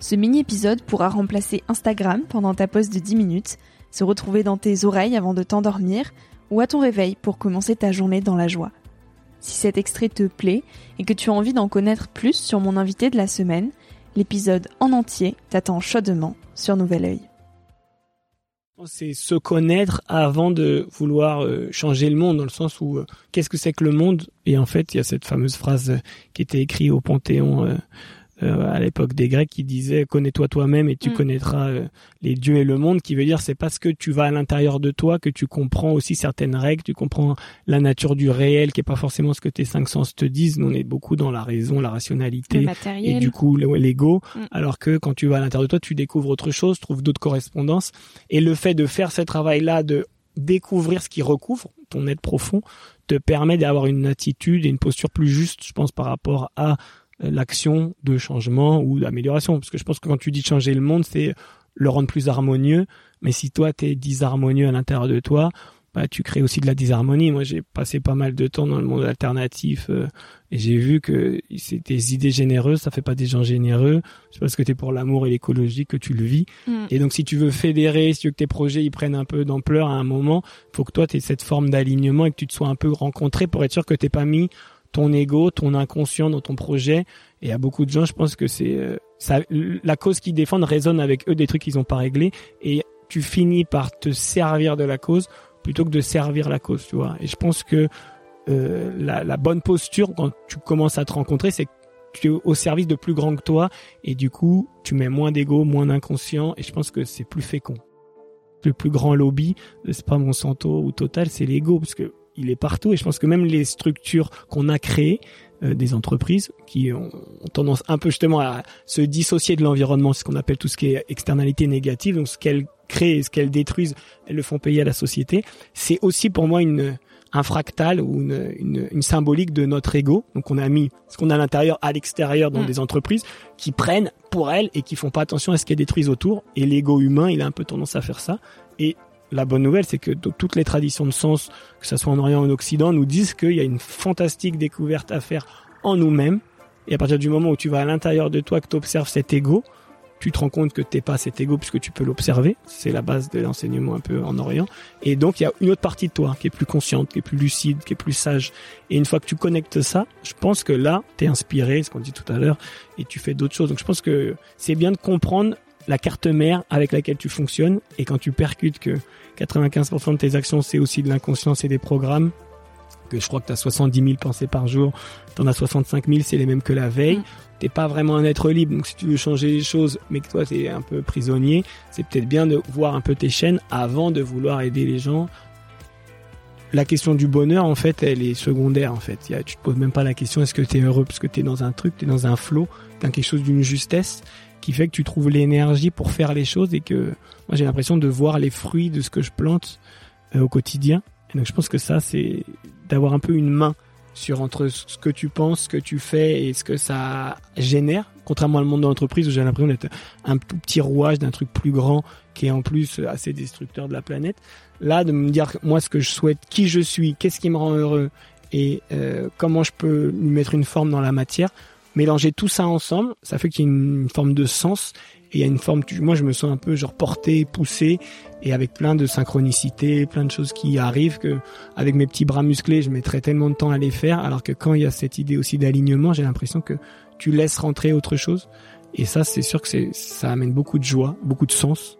Ce mini-épisode pourra remplacer Instagram pendant ta pause de 10 minutes, se retrouver dans tes oreilles avant de t'endormir ou à ton réveil pour commencer ta journée dans la joie. Si cet extrait te plaît et que tu as envie d'en connaître plus sur mon invité de la semaine, l'épisode en entier t'attend chaudement sur Nouvel Oeil. C'est se connaître avant de vouloir euh, changer le monde, dans le sens où euh, qu'est-ce que c'est que le monde? Et en fait, il y a cette fameuse phrase qui était écrite au Panthéon euh, euh, à l'époque des Grecs qui disaient connais-toi toi-même et tu mm. connaîtras euh, les dieux et le monde qui veut dire c'est parce que tu vas à l'intérieur de toi que tu comprends aussi certaines règles tu comprends la nature du réel qui est pas forcément ce que tes cinq sens te disent nous on est beaucoup dans la raison la rationalité et du coup l'ego mm. alors que quand tu vas à l'intérieur de toi tu découvres autre chose trouves d'autres correspondances et le fait de faire ce travail là de découvrir ce qui recouvre ton être profond te permet d'avoir une attitude et une posture plus juste je pense par rapport à l'action de changement ou d'amélioration. Parce que je pense que quand tu dis changer le monde, c'est le rendre plus harmonieux. Mais si toi, tu es disharmonieux à l'intérieur de toi, bah, tu crées aussi de la disharmonie. Moi, j'ai passé pas mal de temps dans le monde alternatif euh, et j'ai vu que c'est des idées généreuses, ça fait pas des gens généreux. C'est parce que tu es pour l'amour et l'écologie que tu le vis. Mm. Et donc, si tu veux fédérer, si tu veux que tes projets ils prennent un peu d'ampleur à un moment, faut que toi, tu aies cette forme d'alignement et que tu te sois un peu rencontré pour être sûr que t'es pas mis ton ego, ton inconscient dans ton projet. Et à beaucoup de gens, je pense que c'est euh, ça, la cause qu'ils défendent résonne avec eux des trucs qu'ils n'ont pas réglés. Et tu finis par te servir de la cause plutôt que de servir la cause, tu vois. Et je pense que euh, la, la, bonne posture quand tu commences à te rencontrer, c'est que tu es au service de plus grand que toi et du coup, tu mets moins d'ego, moins d'inconscient et je pense que c'est plus fécond. Le plus grand lobby, c'est pas Monsanto ou Total, c'est l'ego parce que il est partout et je pense que même les structures qu'on a créées, euh, des entreprises qui ont, tendance un peu justement à se dissocier de l'environnement, ce qu'on appelle tout ce qui est externalité négative, donc ce qu'elles créent et ce qu'elles détruisent, elles le font payer à la société. C'est aussi pour moi une un fractal ou une, une, une, symbolique de notre ego. Donc on a mis ce qu'on a à l'intérieur à l'extérieur dans mm. des entreprises qui prennent pour elles et qui font pas attention à ce qu'elles détruisent autour. Et l'ego humain, il a un peu tendance à faire ça. Et la bonne nouvelle, c'est que toutes les traditions de sens, que ce soit en Orient ou en Occident, nous disent qu'il y a une fantastique découverte à faire en nous-mêmes. Et à partir du moment où tu vas à l'intérieur de toi, que tu observes cet ego, tu te rends compte que t'es pas cet ego puisque tu peux l'observer. C'est la base de l'enseignement un peu en Orient. Et donc, il y a une autre partie de toi qui est plus consciente, qui est plus lucide, qui est plus sage. Et une fois que tu connectes ça, je pense que là, tu es inspiré, ce qu'on dit tout à l'heure, et tu fais d'autres choses. Donc, je pense que c'est bien de comprendre la carte mère avec laquelle tu fonctionnes. Et quand tu percutes que 95% de tes actions, c'est aussi de l'inconscience et des programmes, que je crois que tu as 70 000 pensées par jour, tu en as 65 000, c'est les mêmes que la veille. Mm. T'es pas vraiment un être libre, donc si tu veux changer les choses, mais que toi tu es un peu prisonnier, c'est peut-être bien de voir un peu tes chaînes avant de vouloir aider les gens. La question du bonheur, en fait, elle est secondaire, en fait. Y a, tu te poses même pas la question est-ce que tu es heureux parce que tu es dans un truc, tu es dans un flot, dans quelque chose d'une justesse? Qui fait que tu trouves l'énergie pour faire les choses et que moi j'ai l'impression de voir les fruits de ce que je plante euh, au quotidien. Et donc je pense que ça c'est d'avoir un peu une main sur entre ce que tu penses, ce que tu fais et ce que ça génère. Contrairement au monde de l'entreprise où j'ai l'impression d'être un petit rouage d'un truc plus grand qui est en plus assez destructeur de la planète. Là, de me dire moi ce que je souhaite, qui je suis, qu'est-ce qui me rend heureux et euh, comment je peux lui mettre une forme dans la matière. Mélanger tout ça ensemble, ça fait qu'il y a une forme de sens et il y a une forme. Moi, je me sens un peu genre porté, poussé, et avec plein de synchronicité, plein de choses qui arrivent que avec mes petits bras musclés, je mettrais tellement de temps à les faire, alors que quand il y a cette idée aussi d'alignement, j'ai l'impression que tu laisses rentrer autre chose. Et ça, c'est sûr que ça amène beaucoup de joie, beaucoup de sens.